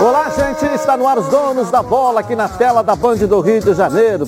Olá, gente, está no ar os donos da bola aqui na tela da Band do Rio de Janeiro,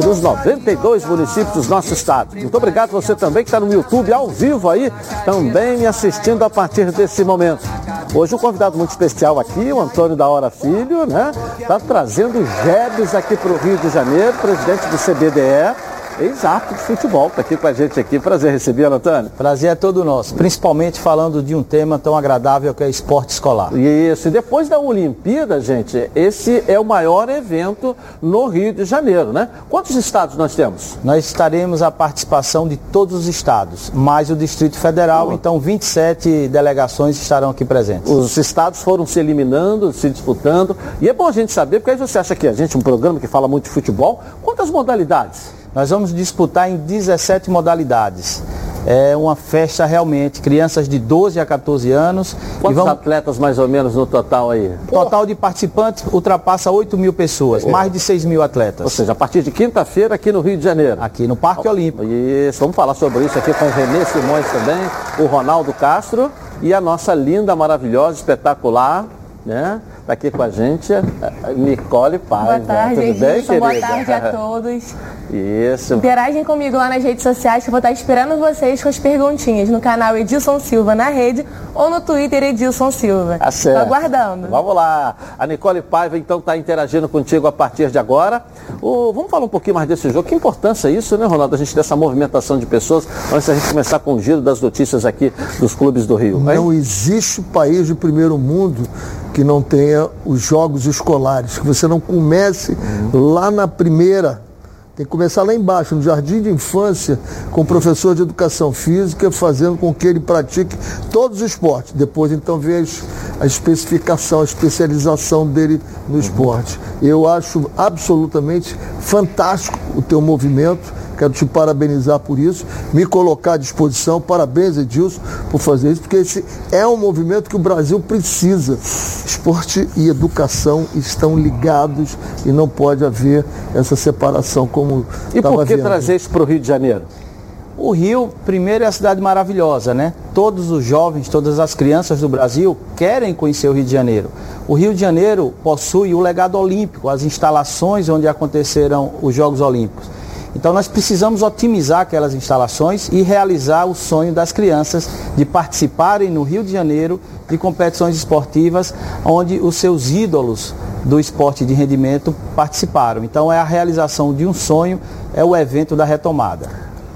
dos 92 municípios do nosso estado. Muito obrigado você também que está no YouTube ao vivo aí, também me assistindo a partir desse momento. Hoje um convidado muito especial aqui, o Antônio da Hora Filho, né? Está trazendo Jebes aqui para o Rio de Janeiro, presidente do CBDE ex-árbitro de futebol, está aqui com a gente aqui. Prazer recebê-lo, Antônio. Prazer é todo nosso, principalmente falando de um tema tão agradável que é esporte escolar. Isso, e depois da Olimpíada, gente, esse é o maior evento no Rio de Janeiro, né? Quantos estados nós temos? Nós estaremos a participação de todos os estados, mais o Distrito Federal, então 27 delegações estarão aqui presentes. Os estados foram se eliminando, se disputando, e é bom a gente saber, porque aí você acha que a gente, um programa que fala muito de futebol, quantas modalidades? Nós vamos disputar em 17 modalidades. É uma festa realmente, crianças de 12 a 14 anos. Quantos vamos... atletas mais ou menos no total aí? Total de participantes ultrapassa 8 mil pessoas, é. mais de 6 mil atletas. Ou seja, a partir de quinta-feira aqui no Rio de Janeiro. Aqui no Parque Olímpico. Isso, vamos falar sobre isso aqui com o Renê Simões também, o Ronaldo Castro e a nossa linda, maravilhosa, espetacular, né? Está aqui com a gente a Nicole Paz. Boa tarde, Tudo bem, querida? Boa tarde a todos. Isso. Interagem comigo lá nas redes sociais que eu vou estar esperando vocês com as perguntinhas no canal Edilson Silva na rede ou no Twitter Edilson Silva. Tá certo. Tô aguardando. Vamos lá. A Nicole Paiva então está interagindo contigo a partir de agora. O, vamos falar um pouquinho mais desse jogo. Que importância é isso, né, Ronaldo? A gente dessa movimentação de pessoas antes da gente começar com o giro das notícias aqui dos clubes do Rio. Não existe país de primeiro mundo que não tenha os jogos escolares, que você não comece uhum. lá na primeira tem que começar lá embaixo, no jardim de infância, com o professor de educação física, fazendo com que ele pratique todos os esportes. Depois, então, vem a especificação, a especialização dele no esporte. Eu acho absolutamente fantástico o teu movimento Quero te parabenizar por isso, me colocar à disposição. Parabéns, Edilson, por fazer isso, porque esse é um movimento que o Brasil precisa. Esporte e educação estão ligados e não pode haver essa separação como E por que vendo. trazer isso para o Rio de Janeiro? O Rio, primeiro, é a cidade maravilhosa, né? Todos os jovens, todas as crianças do Brasil querem conhecer o Rio de Janeiro. O Rio de Janeiro possui o legado olímpico, as instalações onde aconteceram os Jogos Olímpicos. Então nós precisamos otimizar aquelas instalações e realizar o sonho das crianças de participarem no Rio de Janeiro de competições esportivas onde os seus ídolos do esporte de rendimento participaram. Então é a realização de um sonho, é o evento da retomada.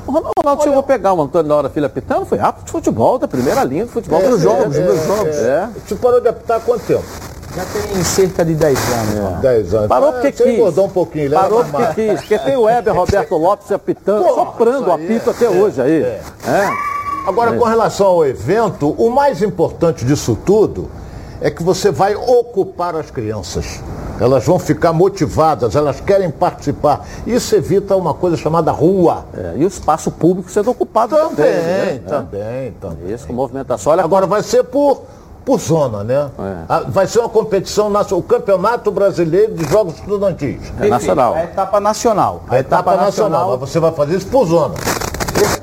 O Ronaldo chegou a pegar o Antônio da hora filha apitando, foi rápido de futebol, da primeira linha do futebol. É, nos jogos, é, nos jogos. É. Você parou de apitar há quanto tempo? Já tem cerca de 10 anos. 10 anos. Parou porque quis. engordou um pouquinho. Parou porque mais. quis. Porque tem o Weber Roberto Lopes apitando, Pô, soprando o apito é, até é, hoje aí. É. é. Agora, com relação ao evento, o mais importante disso tudo é que você vai ocupar as crianças. Elas vão ficar motivadas, elas querem participar. Isso evita uma coisa chamada rua. É, e o espaço público sendo ocupado também. Também, né? também, também. Isso, com movimentação. Olha Agora vai ser por por zona, né? É. Vai ser uma competição nacional, o Campeonato Brasileiro de Jogos Estudantis. É nacional. A etapa nacional. A, a etapa, etapa nacional. nacional. Você vai fazer isso por zona.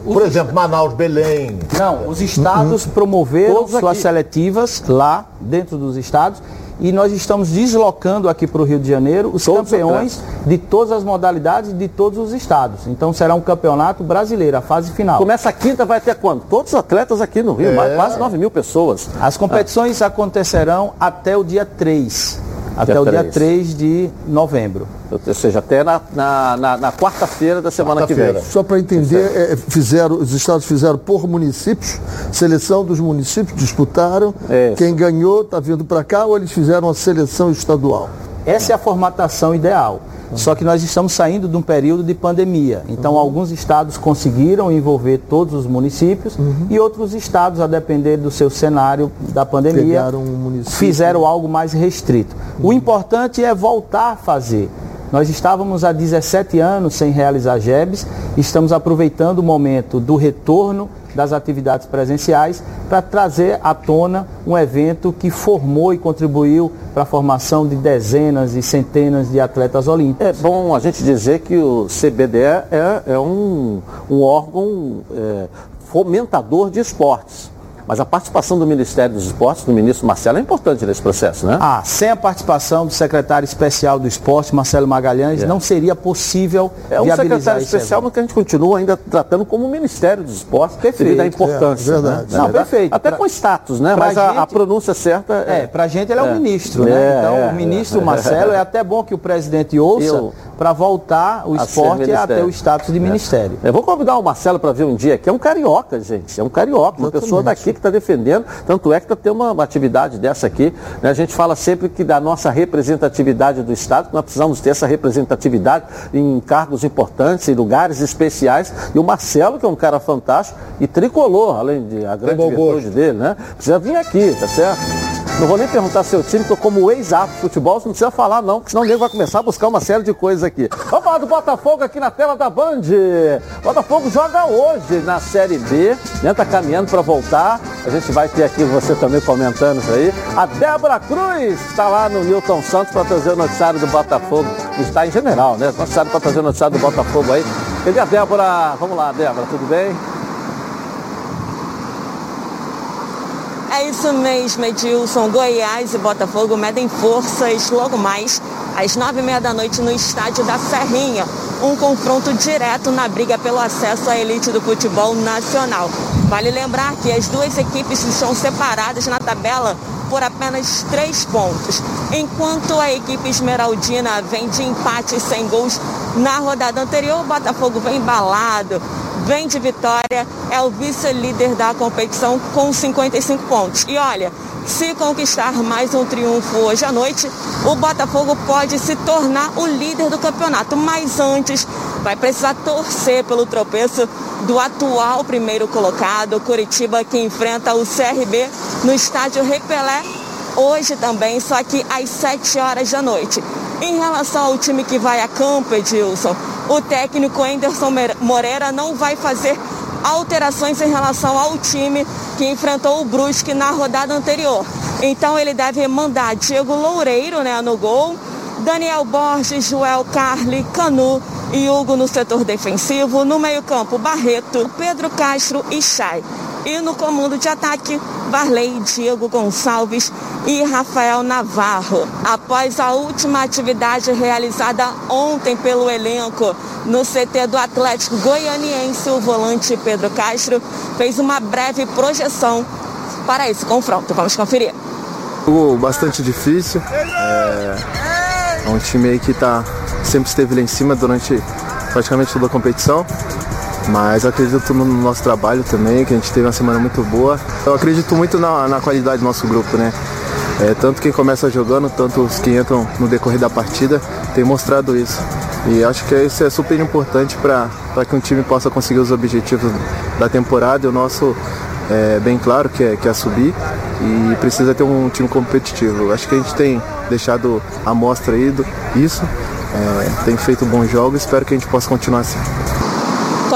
Por exemplo, Manaus, Belém. Não, os estados uhum. promoveram suas seletivas lá dentro dos estados e nós estamos deslocando aqui para o Rio de Janeiro os todos campeões de todas as modalidades de todos os estados. Então será um campeonato brasileiro, a fase final. Começa a quinta, vai até quando? Todos os atletas aqui no Rio, é. mais, quase 9 mil pessoas. As competições ah. acontecerão até o dia 3 até dia o 3. dia 3 de novembro. Ou seja, até na, na, na, na quarta-feira da semana quarta que vem. Só para entender, é, fizeram, os estados fizeram por municípios, seleção dos municípios disputaram, é quem ganhou está vindo para cá ou eles fizeram a seleção estadual? Essa é a formatação ideal. Só que nós estamos saindo de um período de pandemia. Então, uhum. alguns estados conseguiram envolver todos os municípios uhum. e outros estados, a depender do seu cenário da pandemia, um fizeram algo mais restrito. Uhum. O importante é voltar a fazer. Nós estávamos há 17 anos sem realizar JEBs, estamos aproveitando o momento do retorno das atividades presenciais para trazer à tona um evento que formou e contribuiu para a formação de dezenas e centenas de atletas olímpicos. É bom a gente dizer que o CBDE é, é um, um órgão é, fomentador de esportes. Mas a participação do Ministério dos Esportes, do ministro Marcelo, é importante nesse processo, né? Ah, sem a participação do secretário especial do esporte, Marcelo Magalhães, é. não seria possível É um secretário especial, mas que a gente continua ainda tratando como Ministério dos Esportes, perfeito, devido à importância. É, verdade. Né? Não, perfeito. Até pra, com status, né? Mas a, a, pronúncia certa é... É, pra gente ele é, o é. ministro, né? É, então, o ministro Marcelo, é até bom que o presidente ouça para voltar o esporte a ter o status de ministério. Eu vou convidar o Marcelo para ver um dia, que é um carioca, gente. É um carioca, uma pessoa daqui que está defendendo. Tanto é que está tendo uma, uma, atividade dessa aqui. Né? A gente fala sempre que da nossa representatividade do Estado, nós precisamos ter essa representatividade em cargos importantes, em lugares especiais. E o Marcelo, que é um cara fantástico e tricolor, além de a grande virtude dele, né? Precisa vir aqui, tá certo? Não vou nem perguntar seu time, porque como ex-ato futebol, você não precisa falar não, porque senão o vai começar a buscar uma série de coisas aqui. Vamos falar do Botafogo aqui na tela da Band. Botafogo joga hoje na Série B, né? Tá caminhando para voltar. A gente vai ter aqui você também comentando isso aí. A Débora Cruz está lá no Newton Santos para trazer o noticiário do Botafogo. Está em general, né? Noticiário para trazer o noticiário do Botafogo aí. Cadê a Débora? Vamos lá, Débora, tudo bem? É isso mesmo, Edilson. Goiás e Botafogo medem forças logo mais às nove e meia da noite no estádio da Serrinha. Um confronto direto na briga pelo acesso à elite do futebol nacional. Vale lembrar que as duas equipes estão separadas na tabela por apenas três pontos. Enquanto a equipe esmeraldina vem de empate sem gols na rodada anterior, o Botafogo vem embalado, vem de vitória, é o vice-líder da competição com 55 pontos. E olha, se conquistar mais um triunfo hoje à noite, o Botafogo pode se tornar o líder do campeonato. Mas antes, vai precisar torcer pelo tropeço do atual primeiro colocado, Curitiba, que enfrenta o CRB no estádio Repelé hoje também, só que às 7 horas da noite. Em relação ao time que vai a campo, Edilson, o técnico Anderson Moreira não vai fazer alterações em relação ao time que enfrentou o Brusque na rodada anterior. Então ele deve mandar Diego Loureiro né, no gol, Daniel Borges, Joel Carli, Canu e Hugo no setor defensivo, no meio-campo Barreto, Pedro Castro e Chay. E no comando de ataque, Varley, Diego Gonçalves e Rafael Navarro. Após a última atividade realizada ontem pelo elenco no CT do Atlético Goianiense, o volante Pedro Castro fez uma breve projeção para esse confronto. Vamos conferir. Jogo bastante difícil. É, é um time que tá, sempre esteve lá em cima durante praticamente toda a competição mas acredito no nosso trabalho também, que a gente teve uma semana muito boa. Eu acredito muito na, na qualidade do nosso grupo, né? É, tanto quem começa jogando, tanto os que entram no decorrer da partida, tem mostrado isso. E acho que isso é super importante para que um time possa conseguir os objetivos da temporada. E o nosso é bem claro que é, que é subir e precisa ter um time competitivo. Acho que a gente tem deixado a mostra aí do, isso, é, tem feito bons jogos, espero que a gente possa continuar assim.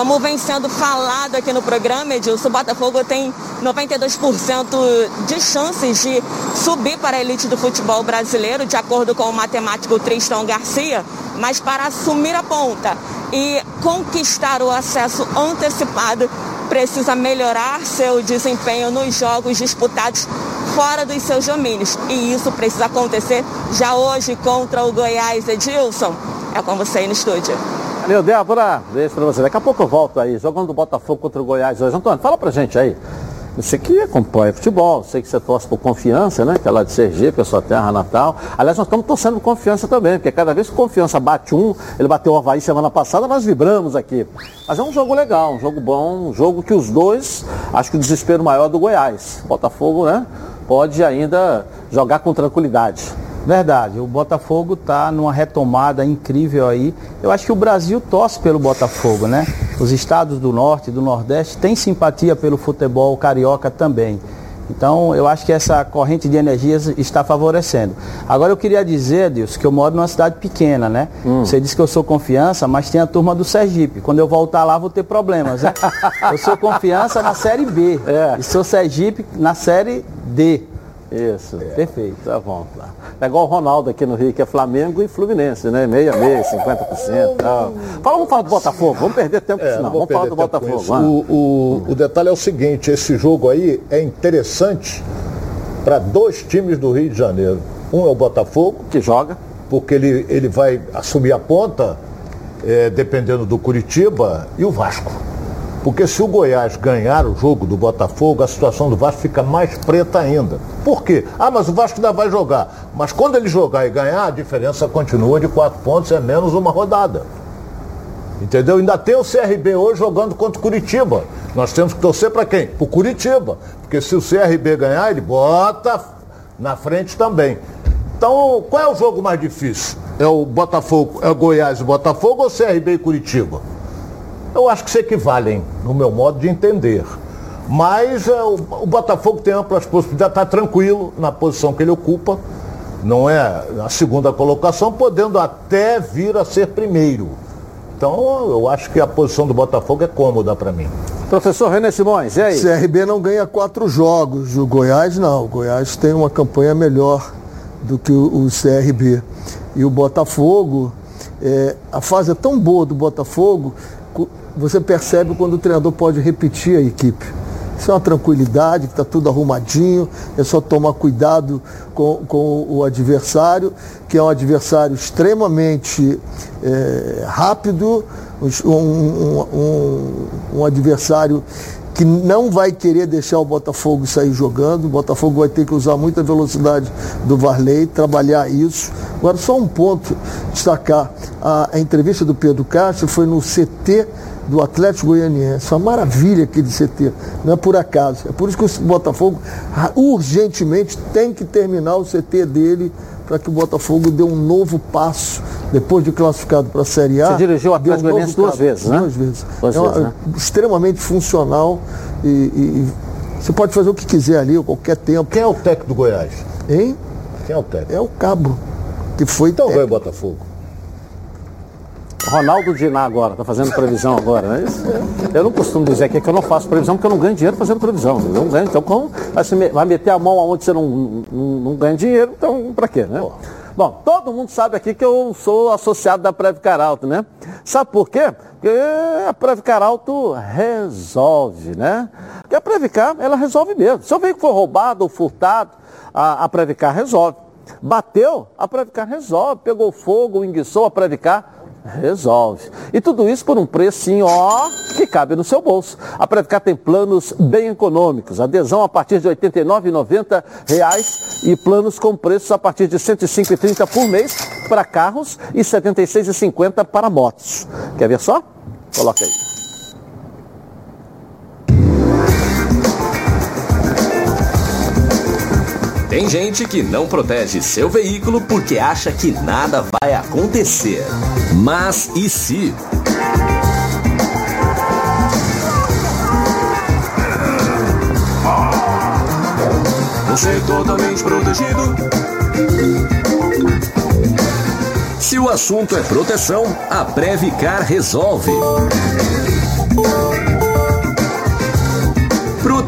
Como vem sendo falado aqui no programa, Edilson, o Botafogo tem 92% de chances de subir para a elite do futebol brasileiro, de acordo com o matemático Tristão Garcia, mas para assumir a ponta e conquistar o acesso antecipado, precisa melhorar seu desempenho nos jogos disputados fora dos seus domínios. E isso precisa acontecer já hoje contra o Goiás, Edilson. É com você aí no estúdio. Valeu, Débora. Beijo pra você. Daqui a pouco eu volto aí, jogando o Botafogo contra o Goiás hoje. Antônio, fala pra gente aí. Você que acompanha futebol, sei que você torce por confiança, né? Que é lá de Sergipe, a sua terra natal. Aliás, nós estamos torcendo por confiança também, porque cada vez que confiança bate um, ele bateu o Havaí semana passada, nós vibramos aqui. Mas é um jogo legal, um jogo bom, um jogo que os dois, acho que o desespero maior é do Goiás. Botafogo, né? Pode ainda jogar com tranquilidade. Verdade, o Botafogo está numa retomada incrível aí. Eu acho que o Brasil torce pelo Botafogo, né? Os estados do norte e do nordeste têm simpatia pelo futebol carioca também. Então, eu acho que essa corrente de energias está favorecendo. Agora, eu queria dizer, Deus, que eu moro numa cidade pequena, né? Hum. Você disse que eu sou confiança, mas tem a turma do Sergipe. Quando eu voltar lá, vou ter problemas, né? eu sou confiança na Série B. É. E sou Sergipe na Série D. Isso, é. perfeito, tá bom. Tá. É igual o Ronaldo aqui no Rio, que é Flamengo e Fluminense, né? Meia, meia, 50%. Tá. Fala, vamos falar do Botafogo, vamos perder tempo é, não, vamos falar do Botafogo. O, o, o detalhe é o seguinte, esse jogo aí é interessante para dois times do Rio de Janeiro. Um é o Botafogo. Que joga. Porque ele, ele vai assumir a ponta, é, dependendo do Curitiba, e o Vasco. Porque se o Goiás ganhar o jogo do Botafogo, a situação do Vasco fica mais preta ainda. Por quê? Ah, mas o Vasco ainda vai jogar. Mas quando ele jogar e ganhar, a diferença continua de quatro pontos, é menos uma rodada. Entendeu? Ainda tem o CRB hoje jogando contra o Curitiba. Nós temos que torcer para quem? Para o Curitiba. Porque se o CRB ganhar, ele bota na frente também. Então, qual é o jogo mais difícil? É o Botafogo, é o Goiás e Botafogo ou CRB e Curitiba? Eu acho que se equivalem, no meu modo de entender. Mas é, o, o, Botafogo tem amplas possibilidades, está tranquilo na posição que ele ocupa, não é a segunda colocação, podendo até vir a ser primeiro. Então eu acho que a posição do Botafogo é cômoda para mim. Professor René Simões, e aí? CRB não ganha quatro jogos, o Goiás não. O Goiás tem uma campanha melhor do que o, o CRB. E o Botafogo, é, a fase é tão boa do Botafogo você percebe quando o treinador pode repetir a equipe. Isso é uma tranquilidade, que está tudo arrumadinho, é só tomar cuidado com, com o adversário, que é um adversário extremamente é, rápido, um, um, um, um adversário que não vai querer deixar o Botafogo sair jogando. O Botafogo vai ter que usar muita velocidade do Varley, trabalhar isso. Agora, só um ponto, destacar. A, a entrevista do Pedro Castro foi no CT do Atlético Goianiense. Uma maravilha aquele CT, não é por acaso. É por isso que o Botafogo urgentemente tem que terminar o CT dele para que o Botafogo dê um novo passo depois de classificado para a Série A. Você dirigiu o Atlético um Goianiense duas vezes, né? Duas vezes. Duas é uma, vezes, né? extremamente funcional e, e, você pode fazer o que quiser ali, a qualquer tempo. Quem é o técnico do Goiás? Hein? Quem é o técnico? É o Cabo, que foi Então técnico. vai o Botafogo. Ronaldo Diná agora, tá fazendo previsão agora, né? Eu não costumo dizer aqui que eu não faço previsão, porque eu não ganho dinheiro fazendo previsão. Eu não ganho, então como vai meter a mão aonde você não, não, não ganha dinheiro, então para quê, né? Bom, todo mundo sabe aqui que eu sou associado da Previcar Alto, né? Sabe por quê? Porque a Previcar Alto resolve, né? Porque a Previcar, ela resolve mesmo. Se o veículo for roubado ou furtado, a, a Previcar resolve. Bateu, a Previcar resolve. Pegou fogo, enguiçou, a Previcar Resolve. E tudo isso por um precinho, ó, que cabe no seu bolso. A Previcar tem planos bem econômicos. Adesão a partir de R$ 89,90 e planos com preços a partir de R$ 105,30 por mês para carros e R$ 76,50 para motos. Quer ver só? Coloca aí. Tem gente que não protege seu veículo porque acha que nada vai acontecer. Mas e se? Você é totalmente protegido. Se o assunto é proteção, a Previcar resolve.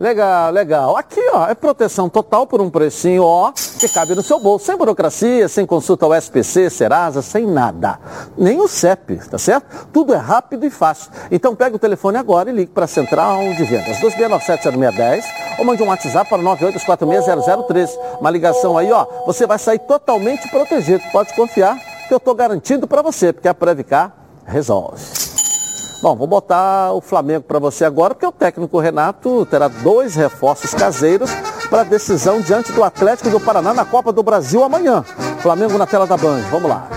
Legal, legal. Aqui, ó, é proteção total por um precinho, ó, que cabe no seu bolso, sem burocracia, sem consulta ao SPC, Serasa, sem nada. Nem o CEP, tá certo? Tudo é rápido e fácil. Então pega o telefone agora e ligue para a Central de Vendas, 2697-0610, ou mande um WhatsApp para 98460013. Uma ligação aí, ó, você vai sair totalmente protegido. Pode confiar que eu estou garantindo para você, porque a Previcar resolve. Bom, vou botar o Flamengo para você agora, porque o técnico Renato terá dois reforços caseiros para a decisão diante do Atlético do Paraná na Copa do Brasil amanhã. Flamengo na tela da Band. Vamos lá.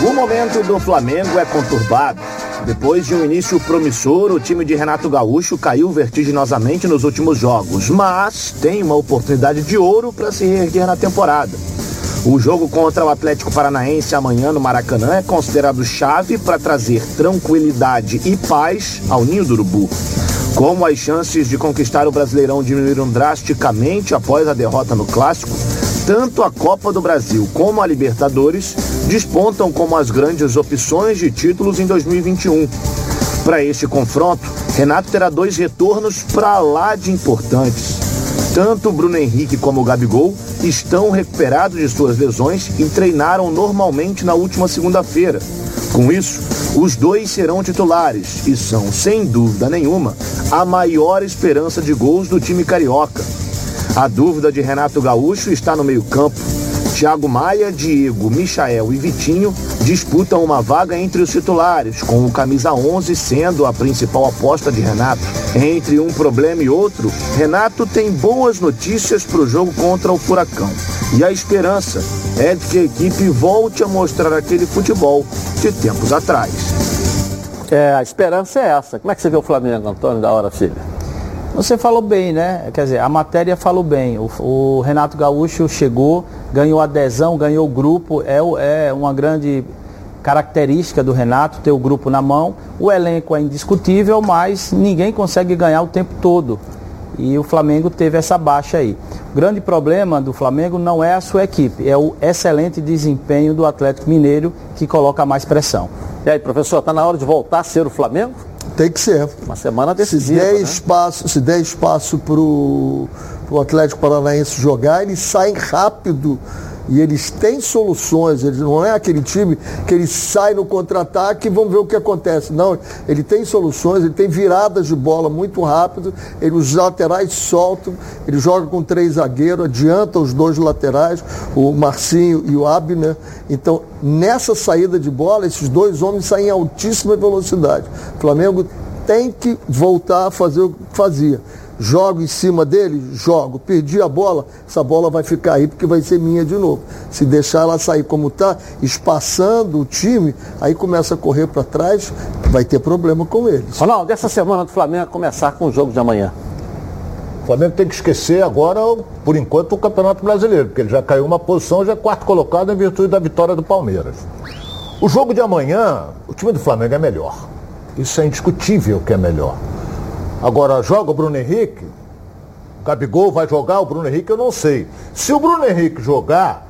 O momento do Flamengo é conturbado. Depois de um início promissor, o time de Renato Gaúcho caiu vertiginosamente nos últimos jogos, mas tem uma oportunidade de ouro para se reerguer na temporada. O jogo contra o Atlético Paranaense amanhã no Maracanã é considerado chave para trazer tranquilidade e paz ao Ninho do Urubu. Como as chances de conquistar o Brasileirão diminuíram drasticamente após a derrota no Clássico, tanto a Copa do Brasil como a Libertadores despontam como as grandes opções de títulos em 2021. Para este confronto, Renato terá dois retornos para lá de importantes. Tanto Bruno Henrique como o Gabigol estão recuperados de suas lesões e treinaram normalmente na última segunda-feira. Com isso, os dois serão titulares e são, sem dúvida nenhuma, a maior esperança de gols do time carioca. A dúvida de Renato Gaúcho está no meio-campo. Thiago Maia, Diego, Michael e Vitinho disputam uma vaga entre os titulares, com o camisa 11 sendo a principal aposta de Renato. Entre um problema e outro, Renato tem boas notícias para o jogo contra o Furacão. E a esperança é de que a equipe volte a mostrar aquele futebol de tempos atrás. É, a esperança é essa. Como é que você vê o Flamengo, Antônio, da hora, filha? Você falou bem, né? Quer dizer, a matéria falou bem. O, o Renato Gaúcho chegou, ganhou adesão, ganhou grupo. É, é uma grande característica do Renato ter o grupo na mão. O elenco é indiscutível, mas ninguém consegue ganhar o tempo todo. E o Flamengo teve essa baixa aí. O grande problema do Flamengo não é a sua equipe, é o excelente desempenho do Atlético Mineiro que coloca mais pressão. E aí, professor, está na hora de voltar a ser o Flamengo? Tem que ser. Uma semana decisiva. Se der né? espaço, se der espaço para o Atlético Paranaense jogar, eles saem rápido e eles têm soluções, eles não é aquele time que ele sai no contra-ataque e vamos ver o que acontece. Não, ele tem soluções, ele tem viradas de bola muito rápido, ele, os laterais soltam, ele joga com três zagueiros, adianta os dois laterais, o Marcinho e o Abner. Então, nessa saída de bola, esses dois homens saem em altíssima velocidade. O Flamengo tem que voltar a fazer o que fazia jogo em cima dele, jogo. Perdi a bola, essa bola vai ficar aí porque vai ser minha de novo. Se deixar ela sair como está, espaçando o time, aí começa a correr para trás, vai ter problema com eles. Ronaldo, essa semana do Flamengo começar com o jogo de amanhã. O Flamengo tem que esquecer agora, por enquanto, o Campeonato Brasileiro, porque ele já caiu uma posição, já é quarto colocado em virtude da vitória do Palmeiras. O jogo de amanhã, o time do Flamengo é melhor. Isso é indiscutível que é melhor. Agora, joga o Bruno Henrique? O Gabigol vai jogar o Bruno Henrique? Eu não sei. Se o Bruno Henrique jogar,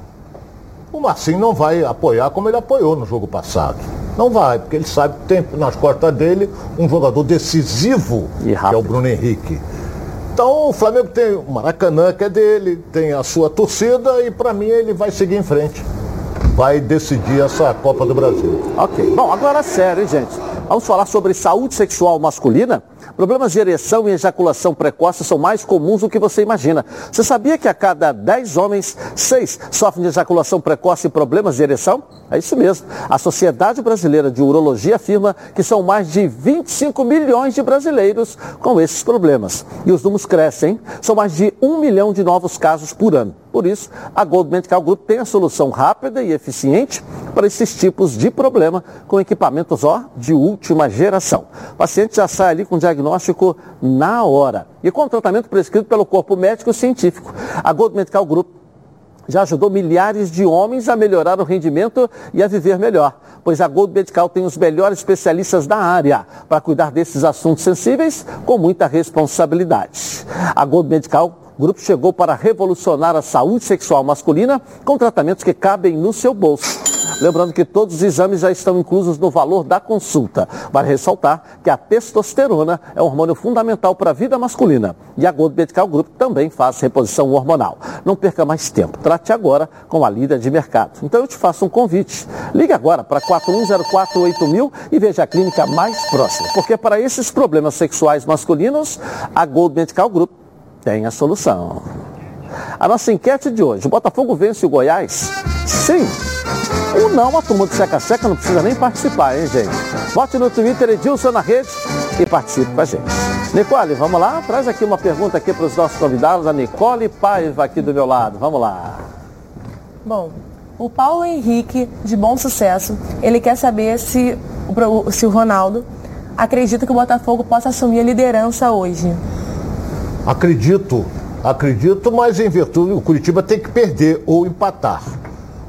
o Marcinho não vai apoiar como ele apoiou no jogo passado. Não vai, porque ele sabe que tem nas costas dele um jogador decisivo, que é o Bruno Henrique. Então o Flamengo tem o Maracanã, que é dele, tem a sua torcida e para mim ele vai seguir em frente. Vai decidir essa Copa do Brasil. Ok. Bom, agora sério, hein, gente? Vamos falar sobre saúde sexual masculina? Problemas de ereção e ejaculação precoce são mais comuns do que você imagina. Você sabia que a cada 10 homens, 6 sofrem de ejaculação precoce e problemas de ereção? É isso mesmo. A Sociedade Brasileira de Urologia afirma que são mais de 25 milhões de brasileiros com esses problemas. E os números crescem. São mais de um milhão de novos casos por ano. Por isso, a Gold Medical Group tem a solução rápida e eficiente para esses tipos de problema com equipamentos ó, de última geração. O paciente já sai ali com diagnóstico na hora e com tratamento prescrito pelo corpo médico científico. A Gold Medical Group já ajudou milhares de homens a melhorar o rendimento e a viver melhor, pois a Gold Medical tem os melhores especialistas da área para cuidar desses assuntos sensíveis com muita responsabilidade. A Gold Medical o grupo chegou para revolucionar a saúde sexual masculina com tratamentos que cabem no seu bolso. Lembrando que todos os exames já estão inclusos no valor da consulta. Vale ressaltar que a testosterona é um hormônio fundamental para a vida masculina. E a Gold Medical Group também faz reposição hormonal. Não perca mais tempo. Trate agora com a líder de mercado. Então eu te faço um convite. Ligue agora para 41048000 e veja a clínica mais próxima. Porque para esses problemas sexuais masculinos, a Gold Medical Group tem a solução. A nossa enquete de hoje, o Botafogo vence o Goiás? Sim. Ou não, a turma do Seca Seca não precisa nem participar, hein, gente? Vote no Twitter Edilson na rede e participe com a gente. Nicole, vamos lá? Traz aqui uma pergunta aqui para os nossos convidados, a Nicole Paiva aqui do meu lado. Vamos lá. Bom, o Paulo Henrique, de bom sucesso, ele quer saber se se o Ronaldo acredita que o Botafogo possa assumir a liderança hoje. Acredito, acredito, mas em virtude o Curitiba tem que perder ou empatar.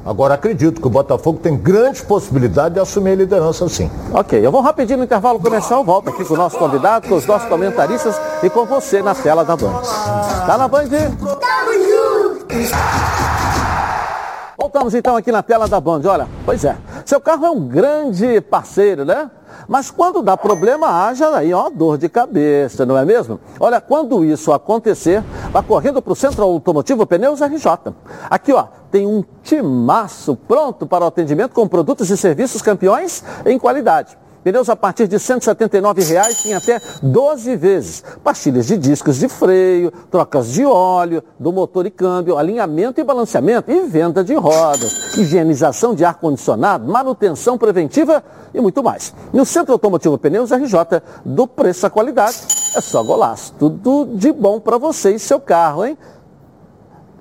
Agora acredito que o Botafogo tem grandes possibilidades de assumir a liderança sim. Ok, eu vou rapidinho no intervalo comercial, volto aqui com o nosso convidado, com os nossos comentaristas e com você na tela da Band. Tá na Band? Voltamos então aqui na tela da Band. Olha, pois é, seu carro é um grande parceiro, né? Mas quando dá problema, haja aí ó, dor de cabeça, não é mesmo? Olha, quando isso acontecer, vá correndo para o Centro Automotivo Pneus RJ. Aqui, ó, tem um timaço pronto para o atendimento com produtos e serviços campeões em qualidade. Pneus a partir de 179 reais em até 12 vezes. Pastilhas de discos de freio, trocas de óleo, do motor e câmbio, alinhamento e balanceamento e venda de rodas, higienização de ar-condicionado, manutenção preventiva e muito mais. No Centro Automotivo Pneus RJ, do preço à qualidade, é só golaço. Tudo de bom para você e seu carro, hein?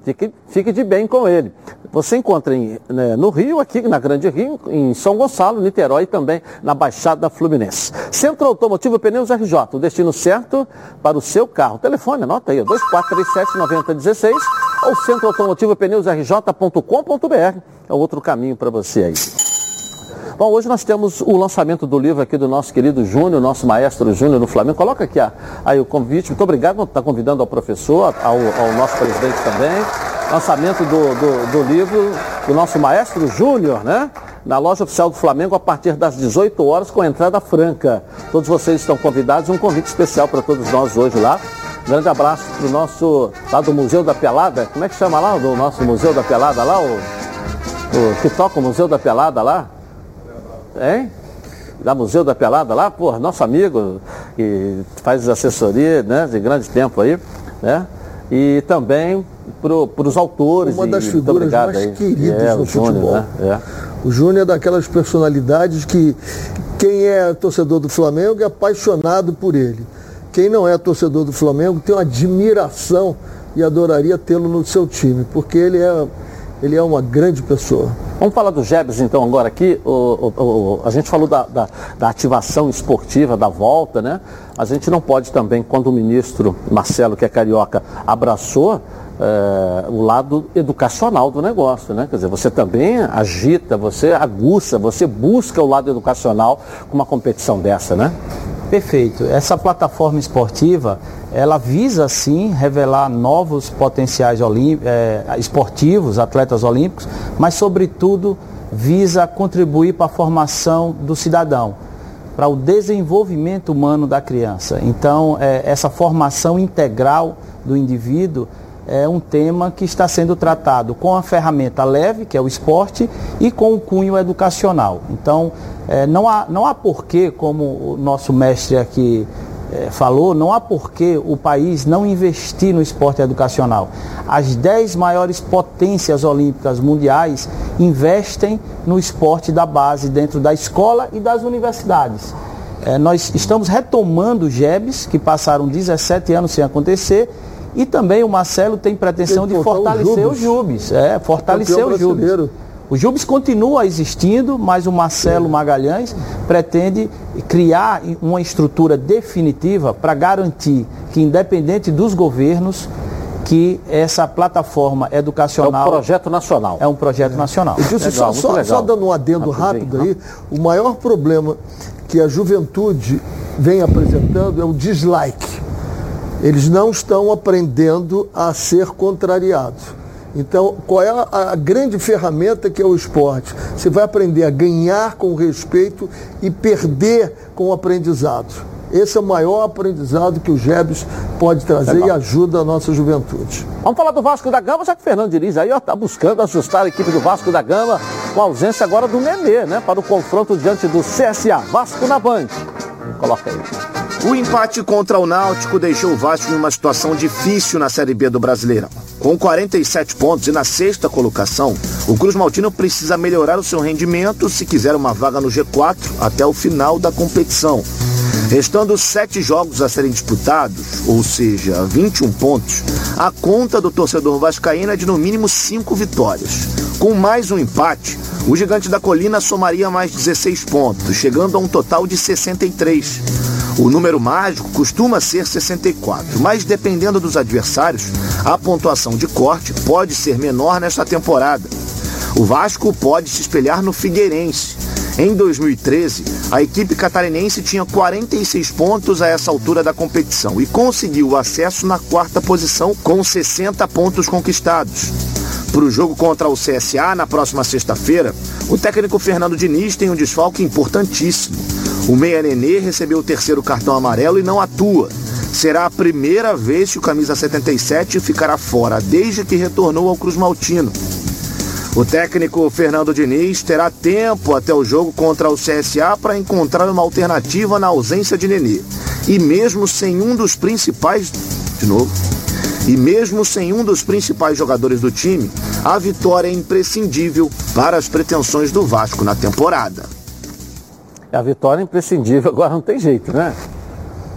Fique, fique de bem com ele. Você encontra em, né, no Rio, aqui na Grande Rio, em São Gonçalo, Niterói e também na Baixada Fluminense. Centro Automotivo Pneus RJ, o destino certo para o seu carro. Telefone, anota aí, 2437-9016 ou Centro Automotivo Pneus RJ.com.br. É outro caminho para você aí. Bom, hoje nós temos o lançamento do livro aqui do nosso querido Júnior, nosso maestro Júnior no Flamengo. Coloca aqui aí o convite. Muito obrigado por estar convidando ao professor, ao, ao nosso presidente também. Lançamento do, do, do livro do nosso maestro Júnior, né? na loja oficial do Flamengo a partir das 18 horas com entrada franca. Todos vocês estão convidados, um convite especial para todos nós hoje lá. grande abraço para o nosso, lá do Museu da Pelada, como é que chama lá, do nosso Museu da Pelada lá, o, o que toca o Museu da Pelada lá? Hein? Da Museu da Pelada lá, pô, nosso amigo que faz assessoria né, de grande tempo aí, né? E também para os autores. Uma das e, figuras mais aí. queridas é, no Júnior, futebol. Né? É. O Júnior é daquelas personalidades que quem é torcedor do Flamengo é apaixonado por ele. Quem não é torcedor do Flamengo tem uma admiração e adoraria tê-lo no seu time, porque ele é, ele é uma grande pessoa. Vamos falar do Jebs então agora aqui. O, o, o, a gente falou da, da, da, ativação esportiva, da volta, né? A gente não pode também, quando o ministro Marcelo, que é carioca, abraçou é, o lado educacional do negócio, né? Quer dizer, você também agita, você aguça, você busca o lado educacional com uma competição dessa, né? Perfeito. Essa plataforma esportiva, ela visa sim revelar novos potenciais é, esportivos, atletas olímpicos, mas sobretudo visa contribuir para a formação do cidadão, para o desenvolvimento humano da criança. Então, é, essa formação integral do indivíduo é um tema que está sendo tratado com a ferramenta leve, que é o esporte, e com o cunho educacional. Então, é, não, há, não há porquê, como o nosso mestre aqui é, falou, não há porquê o país não investir no esporte educacional. As dez maiores potências olímpicas mundiais investem no esporte da base dentro da escola e das universidades. É, nós estamos retomando os GEBs, que passaram 17 anos sem acontecer, e também o Marcelo tem pretensão de fortalecer os Jubes. É, fortalecer os Jubes. O Jubes continua existindo, mas o Marcelo Magalhães pretende criar uma estrutura definitiva para garantir que, independente dos governos, que essa plataforma educacional. É um projeto nacional. É um projeto é. nacional. Edilson, só, só, só, dando um adendo rápido aí, o maior problema que a juventude vem apresentando é o dislike. Eles não estão aprendendo a ser contrariados. Então, qual é a, a, grande ferramenta que é o esporte? Você vai aprender a ganhar com respeito e perder com o aprendizado. Esse é o maior aprendizado que o Gebs pode trazer Legal. e ajuda a nossa juventude. Vamos falar do Vasco da Gama, já que o Fernando Diniz aí está buscando ajustar a equipe do Vasco da Gama com a ausência agora do Nenê, né? Para o confronto diante do CSA. Vasco na Band. Coloca aí. O empate contra o Náutico deixou o Vasco em uma situação difícil na Série B do Brasileirão. Com 47 pontos e na sexta colocação, o Cruz Maltino precisa melhorar o seu rendimento se quiser uma vaga no G4 até o final da competição. Restando sete jogos a serem disputados, ou seja, 21 pontos, a conta do torcedor vascaíno é de no mínimo cinco vitórias. Com mais um empate, o Gigante da Colina somaria mais 16 pontos, chegando a um total de 63. O número mágico costuma ser 64, mas dependendo dos adversários, a pontuação de corte pode ser menor nesta temporada. O Vasco pode se espelhar no Figueirense. Em 2013, a equipe catarinense tinha 46 pontos a essa altura da competição e conseguiu o acesso na quarta posição com 60 pontos conquistados. Para o jogo contra o CSA na próxima sexta-feira, o técnico Fernando Diniz tem um desfalque importantíssimo. O Meia Nenê recebeu o terceiro cartão amarelo e não atua. Será a primeira vez que o camisa 77 ficará fora desde que retornou ao Cruz Maltino. O técnico Fernando Diniz terá tempo até o jogo contra o CSA para encontrar uma alternativa na ausência de Nenê. E mesmo sem um dos principais. De novo. E mesmo sem um dos principais jogadores do time, a vitória é imprescindível para as pretensões do Vasco na temporada. A vitória é imprescindível, agora não tem jeito, né?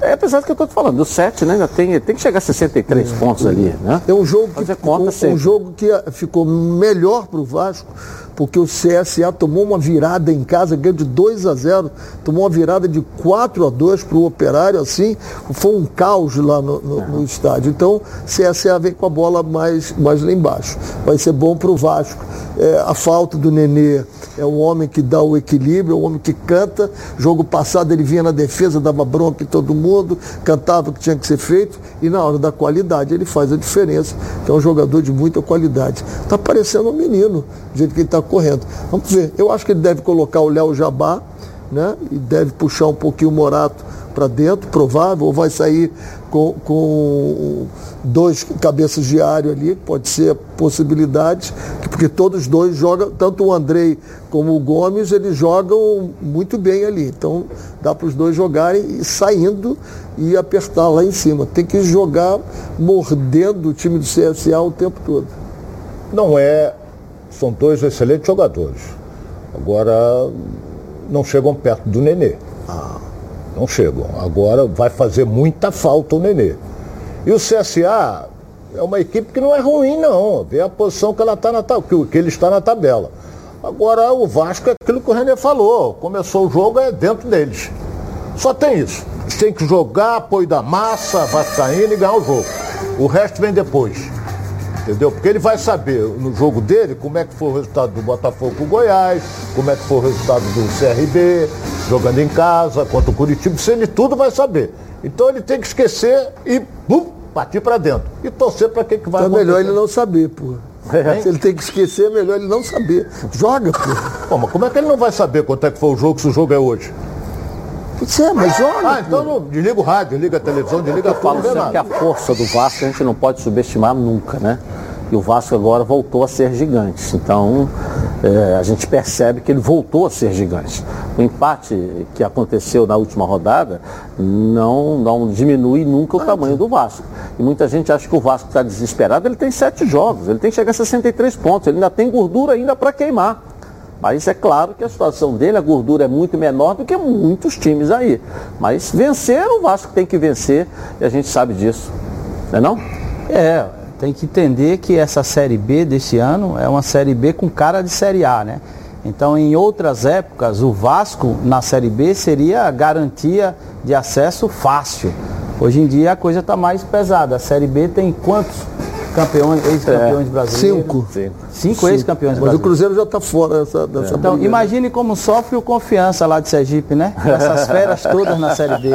É, apesar do que eu estou te falando, do 7, né? Ainda tem, tem que chegar a 63 é, pontos ali, né? É um jogo que, um, um jogo que ficou melhor para o Vasco, porque o CSA tomou uma virada em casa, ganhou de 2 a 0, tomou uma virada de 4 a 2 para o Operário, assim, foi um caos lá no, no, no, estádio. Então, CSA vem com a bola mais, mais lá embaixo. Vai ser bom para o Vasco. É, a falta do Nenê é um homem que dá o equilíbrio, é um homem que canta. Jogo passado ele vinha na defesa, dava bronca em todo mundo, cantava o que tinha que ser feito e na hora da qualidade ele faz a diferença, que é um jogador de muita qualidade. Está parecendo um menino, do jeito que ele está correndo. Vamos ver. Eu acho que ele deve colocar o Léo Jabá, né? E deve puxar um pouquinho o Morato para dentro, provável, ou vai sair com, com dois cabeças de área ali, pode ser possibilidade, porque todos dois jogam, tanto o Andrei como o Gomes, eles jogam muito bem ali. Então dá para os dois jogarem saindo e apertar lá em cima. Tem que jogar mordendo o time do CSA o tempo todo. Não é. São dois excelentes jogadores. Agora não chegam perto do Nenê. Ah. Não chegam. Agora vai fazer muita falta o Nenê. E o CSA é uma equipe que não é ruim, não. Vê a posição que, ela tá na, que, que ele está na tabela. Agora o Vasco é aquilo que o René falou. Começou o jogo, é dentro deles. Só tem isso. Tem que jogar, apoio da massa, Vascaína e ganhar o jogo. O resto vem depois. Entendeu? Porque ele vai saber no jogo dele como é que foi o resultado do Botafogo com o Goiás, como é que foi o resultado do CRB, jogando em casa, contra o Curitiba, isso ele tudo vai saber. Então ele tem que esquecer e bum, partir para dentro. E torcer para quem que vai Então é melhor ele não saber, pô. É. Se ele tem que esquecer, é melhor ele não saber. Joga, pô. Pô, mas como é que ele não vai saber quanto é que foi o jogo se o jogo é hoje? É, mas joga. Ah, então não, desliga o rádio, desliga a televisão, desliga a sempre que a força do Vasco a gente não pode subestimar nunca, né? E o Vasco agora voltou a ser gigante. Então, é, a gente percebe que ele voltou a ser gigante. O empate que aconteceu na última rodada não, não diminui nunca o tamanho do Vasco. E muita gente acha que o Vasco está desesperado. Ele tem sete jogos, ele tem que chegar a 63 pontos, ele ainda tem gordura ainda para queimar. Mas é claro que a situação dele, a gordura é muito menor do que muitos times aí. Mas vencer, o Vasco tem que vencer e a gente sabe disso. Não é não? É, tem que entender que essa Série B desse ano é uma Série B com cara de Série A, né? Então, em outras épocas, o Vasco na Série B seria a garantia de acesso fácil. Hoje em dia a coisa está mais pesada. A Série B tem quantos campeões, ex-campeões é, brasileiros? Cinco. Cinco, Cinco ex-campeões brasileiros. Mas o Cruzeiro já está fora dessa, dessa é. Então, briga. imagine como sofre o confiança lá de Sergipe, né? Essas feras todas na Série B.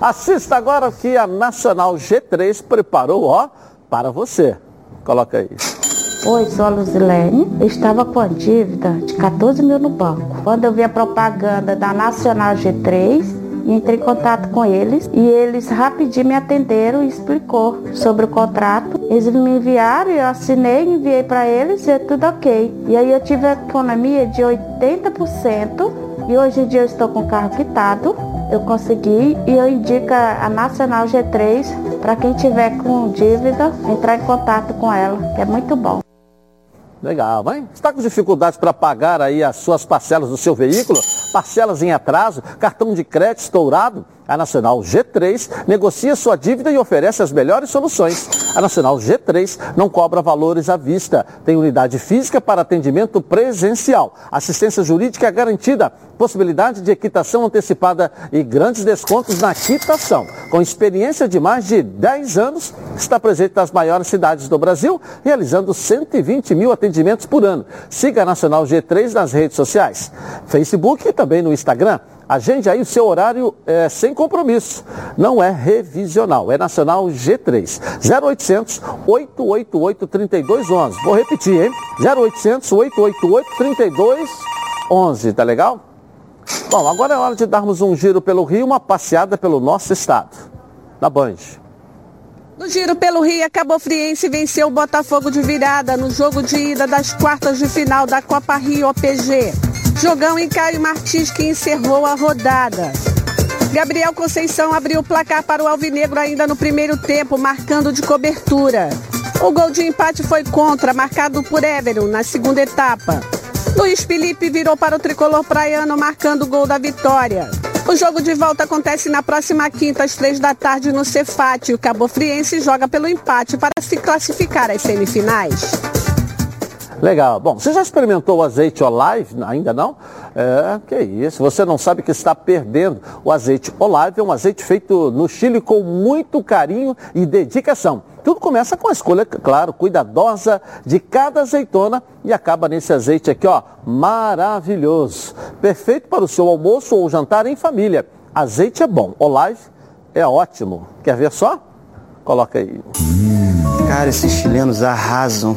Assista agora o que a Nacional G3 preparou, ó para você. Coloca aí. Oi, sou a Luzilene. Eu estava com a dívida de 14 mil no banco. Quando eu vi a propaganda da Nacional G3, entrei em contato com eles e eles rapidinho me atenderam e explicou sobre o contrato. Eles me enviaram, eu assinei, enviei para eles e é tudo ok. E aí eu tive a economia de 80% e hoje em dia eu estou com o carro quitado eu consegui e eu indico a Nacional G3 para quem tiver com dívida, entrar em contato com ela, que é muito bom. Legal, hein? Está com dificuldades para pagar aí as suas parcelas do seu veículo? Parcelas em atraso? Cartão de crédito estourado? A Nacional G3 negocia sua dívida e oferece as melhores soluções. A Nacional G3 não cobra valores à vista. Tem unidade física para atendimento presencial. Assistência jurídica garantida. Possibilidade de equitação antecipada e grandes descontos na quitação. Com experiência de mais de 10 anos, está presente nas maiores cidades do Brasil, realizando 120 mil atendimentos por ano. Siga a Nacional G3 nas redes sociais, Facebook e também no Instagram. Agende aí o seu horário é, sem compromisso. Não é revisional, é Nacional G3. 0800 888 3211. Vou repetir, hein? 0800 888 3211. Tá legal? Bom, agora é hora de darmos um giro pelo Rio, uma passeada pelo nosso estado. Na Band. No giro pelo Rio, a Cabo Friense venceu o Botafogo de virada no jogo de ida das quartas de final da Copa Rio OPG. Jogão em Caio Martins que encerrou a rodada. Gabriel Conceição abriu o placar para o Alvinegro ainda no primeiro tempo, marcando de cobertura. O gol de empate foi contra, marcado por Everton na segunda etapa. Luiz Felipe virou para o tricolor praiano, marcando o gol da vitória. O jogo de volta acontece na próxima quinta, às três da tarde, no Cefate. O Cabo Friense joga pelo empate para se classificar às semifinais. Legal. Bom, você já experimentou o azeite Olive? Ainda não? É, que isso. Você não sabe que está perdendo. O azeite Olive é um azeite feito no Chile com muito carinho e dedicação. Tudo começa com a escolha, claro, cuidadosa de cada azeitona e acaba nesse azeite aqui, ó, maravilhoso. Perfeito para o seu almoço ou jantar em família. Azeite é bom, Olive é ótimo. Quer ver só? Coloca aí. Cara, esses chilenos arrasam.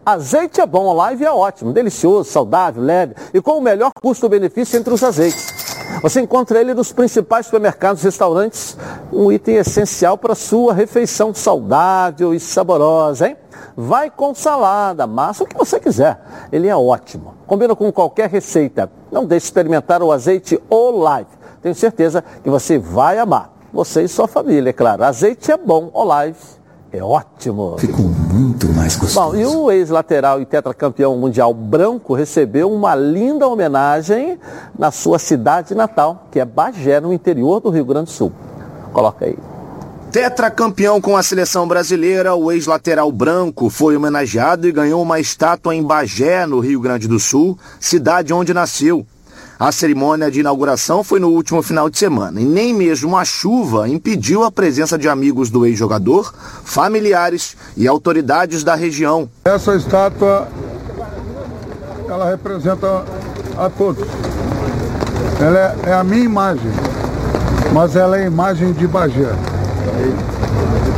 Azeite é bom, live é ótimo, delicioso, saudável, leve e com o melhor custo-benefício entre os azeites. Você encontra ele nos principais supermercados e restaurantes, um item essencial para sua refeição saudável e saborosa, hein? Vai com salada, massa, o que você quiser. Ele é ótimo. Combina com qualquer receita. Não deixe de experimentar o azeite Olive. Tenho certeza que você vai amar. Você e sua família, é claro. Azeite é bom, Olive é ótimo. Ficou muito mais gostoso. Bom, e o ex-lateral e tetracampeão mundial branco recebeu uma linda homenagem na sua cidade natal, que é Bagé, no interior do Rio Grande do Sul. Coloca aí. Tetracampeão com a seleção brasileira, o ex-lateral branco foi homenageado e ganhou uma estátua em Bagé, no Rio Grande do Sul, cidade onde nasceu. A cerimônia de inauguração foi no último final de semana e nem mesmo a chuva impediu a presença de amigos do ex-jogador, familiares e autoridades da região. Essa estátua ela representa a todos. Ela é, é a minha imagem, mas ela é a imagem de Bagé.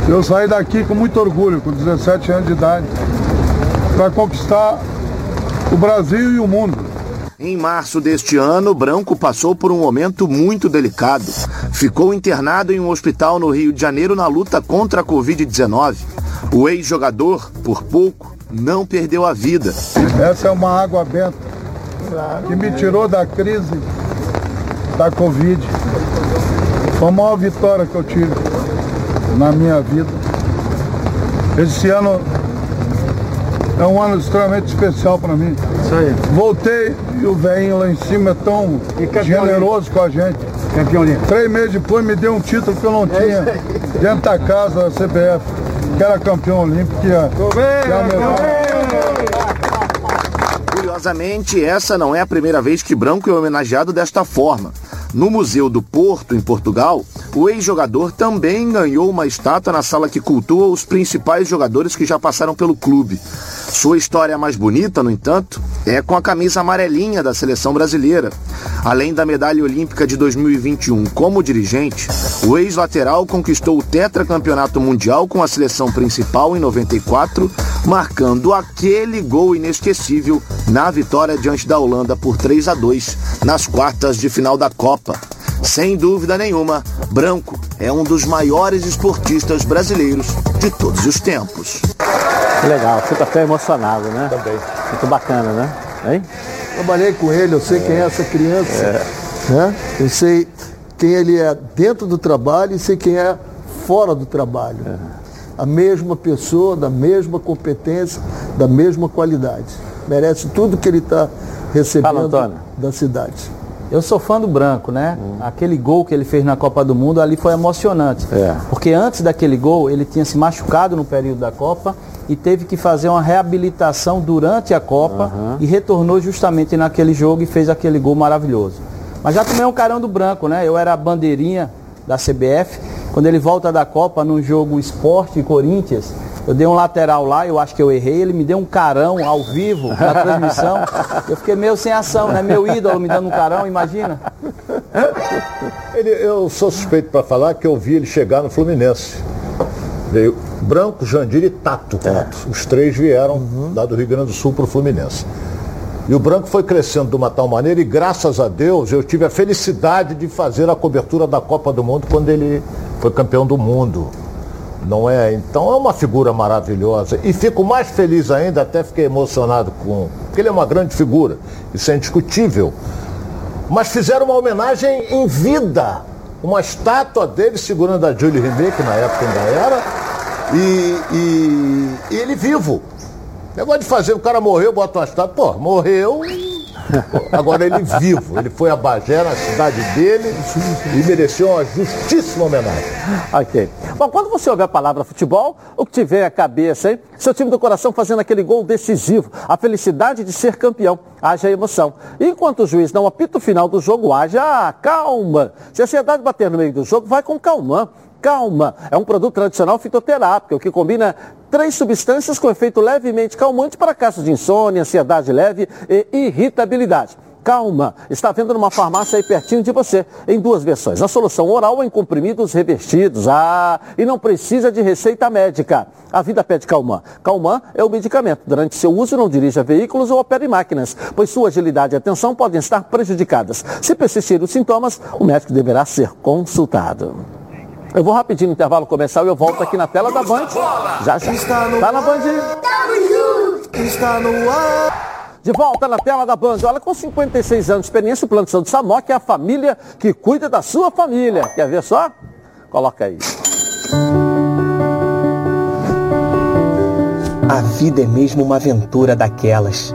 Eu saí daqui com muito orgulho, com 17 anos de idade, para conquistar o Brasil e o mundo. Em março deste ano, Branco passou por um momento muito delicado. Ficou internado em um hospital no Rio de Janeiro na luta contra a Covid-19. O ex-jogador, por pouco, não perdeu a vida. Essa é uma água benta que me tirou da crise da Covid. Foi a maior vitória que eu tive na minha vida. Esse ano é um ano extremamente especial para mim. Isso aí. Voltei e o velhinho lá em cima é tão generoso com a gente. Campeão Olímpico. Três meses depois me deu um título que eu não tinha dentro da casa da CBF, que era campeão olímpico. Que é, que é a Curiosamente, essa não é a primeira vez que Branco é homenageado desta forma. No Museu do Porto, em Portugal, o ex-jogador também ganhou uma estátua na sala que cultua os principais jogadores que já passaram pelo clube. Sua história mais bonita, no entanto, é com a camisa amarelinha da seleção brasileira. Além da medalha olímpica de 2021 como dirigente, o ex-lateral conquistou o tetracampeonato mundial com a seleção principal em 94, marcando aquele gol inesquecível na vitória diante da Holanda por 3 a 2 nas quartas de final da Copa. Sem dúvida nenhuma, Branco é um dos maiores esportistas brasileiros de todos os tempos. Que legal, fica até emocionado, né? Também. Muito bacana, né? Hein? Trabalhei com ele, eu sei quem é essa criança. Né? Eu sei quem ele é dentro do trabalho e sei quem é fora do trabalho. A mesma pessoa, da mesma competência, da mesma qualidade. Merece tudo que ele está recebendo Fala, da cidade. Eu sou fã do Branco, né? Aquele gol que ele fez na Copa do Mundo ali foi emocionante. É. Porque antes daquele gol, ele tinha se machucado no período da Copa e teve que fazer uma reabilitação durante a Copa e retornou justamente naquele jogo e fez aquele gol maravilhoso. Mas já tomei um carão do Branco, né? Eu era a bandeirinha da CBF. Quando ele volta da Copa num jogo Esporte e Corinthians, eu dei um lateral lá, eu acho que eu errei, ele me deu um carão ao vivo na transmissão. Eu fiquei meio sem ação, né? Meu ídolo me dando um carão, imagina. Ele- eu sou suspeito para falar que eu vi ele chegar no Fluminense. Veio Branco, Jandir e Tato. Os três vieram lá do Rio Grande do Sul para o Fluminense. E o Branco foi crescendo de uma tal maneira e graças a Deus eu tive a felicidade de fazer a cobertura da Copa do Mundo quando ele foi campeão do mundo. Não é? Então é uma figura maravilhosa. E fico mais feliz ainda, até fiquei emocionado com. Porque ele é uma grande figura, isso é indiscutível. Mas fizeram uma homenagem em vida. Uma estátua dele segurando a Julie Rimet, que na época ainda era, e, e- e ele vivo. Negócio de fazer, o cara morreu, bota uma estátua. Pô, morreu. Agora ele vivo. Ele foi a Bagé, na cidade dele, e mereceu uma justíssima homenagem. Ok. Bom, quando você ouve a palavra futebol, o que te vem à cabeça, hein? Seu time do coração fazendo aquele gol decisivo, a felicidade de ser campeão, haja emoção. E enquanto o juiz não apita o final do jogo, haja calma. Se a ansiedade bater no meio do jogo, vai com calma. Calma. É um produto tradicional fitoterápico que combina três substâncias com efeito levemente calmante para casos de insônia, ansiedade leve e irritabilidade. Calma, está vendo numa farmácia aí pertinho de você, em duas versões. A solução oral em comprimidos revestidos. Ah, e não precisa de receita médica. A vida pede Calman. Calman é o medicamento. Durante seu uso, não dirija veículos ou opere máquinas, pois sua agilidade e atenção podem estar prejudicadas. Se persistirem os sintomas, o médico deverá ser consultado. Eu vou rapidinho no intervalo comercial e eu volto aqui na tela da Band. Já já. Tá na Band? Está no ar. De volta na tela da Band. Olha, com 56 anos de experiência, o Plano de Saúde Samok é a família que cuida da sua família. Quer ver só? Coloca aí. A vida é mesmo uma aventura daquelas.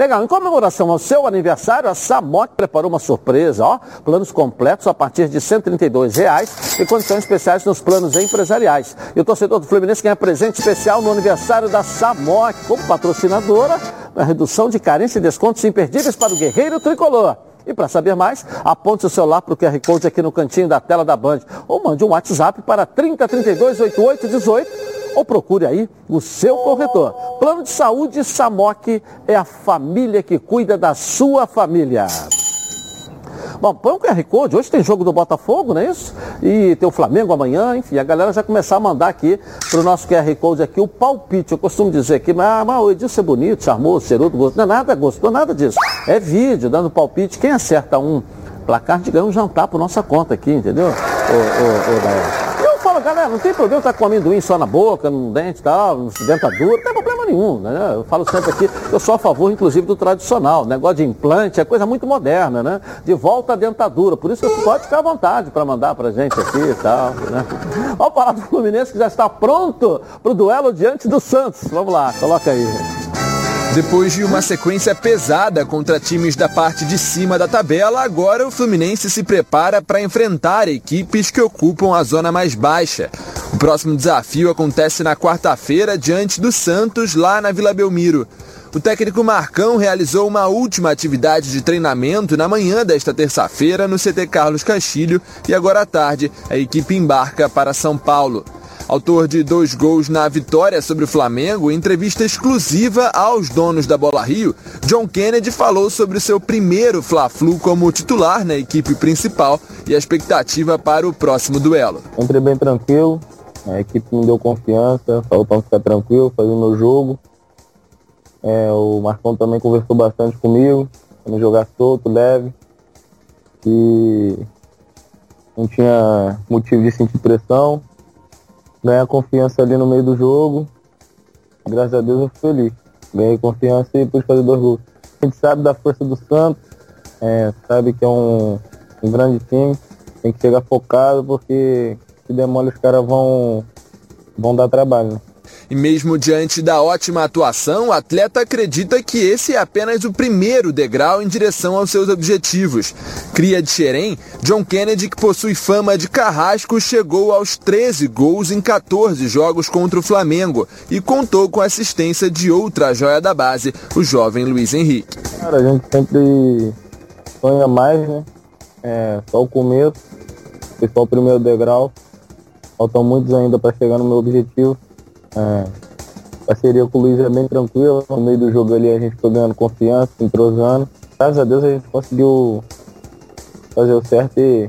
Legal, em comemoração ao seu aniversário, a Samok preparou uma surpresa, ó, planos completos a partir de 132 reais e condições especiais nos planos empresariais. E o torcedor do Fluminense ganha presente especial no aniversário da Samok, como patrocinadora, a redução de carência e descontos imperdíveis para o guerreiro tricolor. E para saber mais, aponte o celular para o QR Code aqui no cantinho da tela da Band ou mande um WhatsApp para 3032 8818 ou procure aí o seu corretor. Plano de Saúde Samok é a família que cuida da sua família. Bom, põe o QR Code. Hoje tem jogo do Botafogo, não é isso? E tem o Flamengo amanhã, enfim, a galera já começar a mandar aqui para o nosso QR Code aqui o palpite. Eu costumo dizer aqui, ah, mas o Edilson é bonito, charmoso, cerudo, gosto. Não é nada gosto, não é nada disso. É vídeo, dando palpite. Quem acerta um placar, gente ganha um jantar por nossa conta aqui, entendeu? Ô, ô, ô, Galera, não tem problema estar com amendoim só na boca, no dente e tal, no dentadura, não tem problema nenhum, né? Eu falo sempre aqui, eu sou a favor, inclusive, do tradicional. Negócio de implante é coisa muito moderna, né? De volta à dentadura. Por isso que pode ficar à vontade para mandar pra gente aqui e tal, né? Vamos falar do Fluminense que já está pronto para o duelo diante do Santos. Vamos lá, coloca aí. Depois de uma sequência pesada contra times da parte de cima da tabela, agora o Fluminense se prepara para enfrentar equipes que ocupam a zona mais baixa. O próximo desafio acontece na quarta-feira diante do Santos, lá na Vila Belmiro. O técnico Marcão realizou uma última atividade de treinamento na manhã desta terça-feira no CT Carlos Castilho e agora à tarde a equipe embarca para São Paulo. Autor de dois gols na vitória sobre o Flamengo, em entrevista exclusiva aos donos da Bola Rio, John Kennedy falou sobre o seu primeiro Fla-Flu como titular na equipe principal e a expectativa para o próximo duelo. Entrei bem tranquilo, a equipe me deu confiança, falou para ficar tranquilo, fazer o meu jogo. É, o Marcão também conversou bastante comigo, para me jogar solto, leve. E não tinha motivo de sentir pressão ganhar confiança ali no meio do jogo. Graças a Deus eu fui feliz. Ganhei confiança e pude fazer dois gols. A gente sabe da força do Santos, é, sabe que é um, um grande time, tem que chegar focado porque se demora os caras vão, vão dar trabalho. Né? E mesmo diante da ótima atuação, o atleta acredita que esse é apenas o primeiro degrau em direção aos seus objetivos. Cria de Xerém, John Kennedy, que possui fama de carrasco, chegou aos 13 gols em 14 jogos contra o Flamengo e contou com a assistência de outra joia da base, o jovem Luiz Henrique. Cara, a gente sempre sonha mais, né? É só o começo, foi só o primeiro degrau. Faltam muitos ainda para chegar no meu objetivo. É, parceria com o Luiz é bem tranquila. No meio do jogo ali a gente foi ganhando confiança, entrosando. Graças a Deus a gente conseguiu fazer o certo e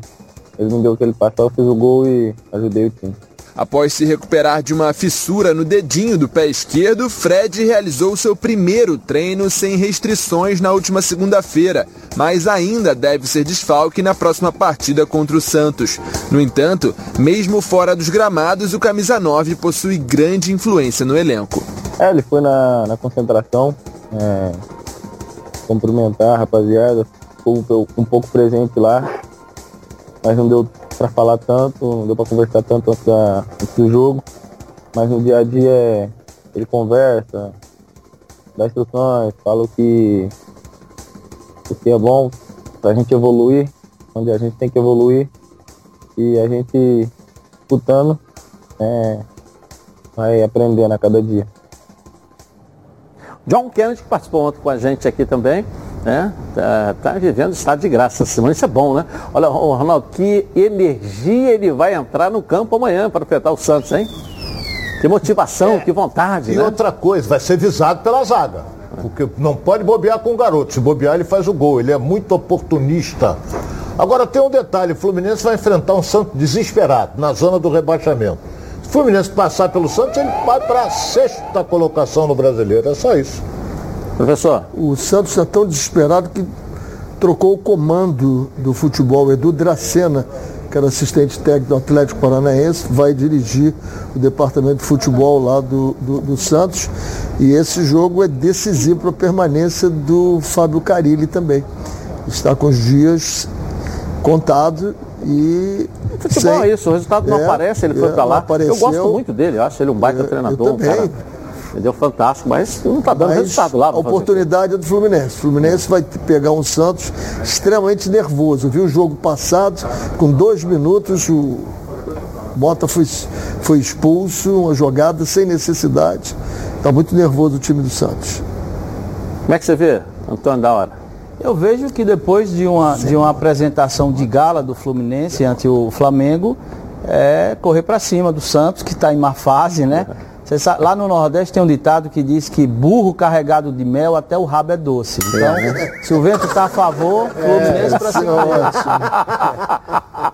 ele me deu aquele passo, eu fiz o gol e ajudei o time. Após se recuperar de uma fissura no dedinho do pé esquerdo, Fred realizou seu primeiro treino sem restrições na última segunda-feira, mas ainda deve ser desfalque na próxima partida contra o Santos. No entanto, mesmo fora dos gramados, o camisa 9 possui grande influência no elenco. É, ele foi na, na concentração, é, cumprimentar a rapaziada, ficou um pouco presente lá, mas não deu para falar tanto, não deu para conversar tanto antes, do jogo, mas no dia a dia ele conversa, dá instruções, fala o que, o que é bom para a gente evoluir, onde a gente tem que evoluir e a gente escutando é, vai aprendendo a cada dia. John Kennedy que participou ontem com a gente aqui também né? Tá, tá vivendo estado de graça semana, isso é bom, né? Olha, Ronaldo, que energia ele vai entrar no campo amanhã para enfrentar o Santos, hein? Que motivação, é. que vontade. E né? outra coisa, vai ser visado pela zaga. Porque não pode bobear com o garoto. Se bobear, ele faz o gol. Ele é muito oportunista. Agora tem um detalhe: o Fluminense vai enfrentar um Santos desesperado na zona do rebaixamento. Se o Fluminense passar pelo Santos, ele vai para a sexta colocação no brasileiro. É só isso. Professor. O Santos está tão desesperado que trocou o comando do futebol. Edu Dracena, que era assistente técnico do Atlético Paranaense, vai dirigir o departamento de futebol lá do, do, do Santos. E esse jogo é decisivo para a permanência do Fábio Carilli também. Está com os dias contados e. Futebol sem... é isso, o resultado não é, aparece, ele foi é, para lá. Eu gosto muito dele, eu acho ele um baita é, treinador. Eu também. Um cara Entendeu? Fantástico, mas não está dando mas resultado lá. A oportunidade é do Fluminense. O Fluminense vai pegar um Santos extremamente nervoso. Viu o jogo passado, com dois minutos, o Bota foi, foi expulso, uma jogada sem necessidade. Está muito nervoso o time do Santos. Como é que você vê, Antônio da hora? Eu vejo que depois de uma, de uma apresentação de gala do Fluminense ante o Flamengo, é correr para cima do Santos, que está em má fase, né? Sabe, lá no Nordeste tem um ditado que diz que burro carregado de mel até o rabo é doce. Então, é. se o vento está a favor, Fluminense é, para cima.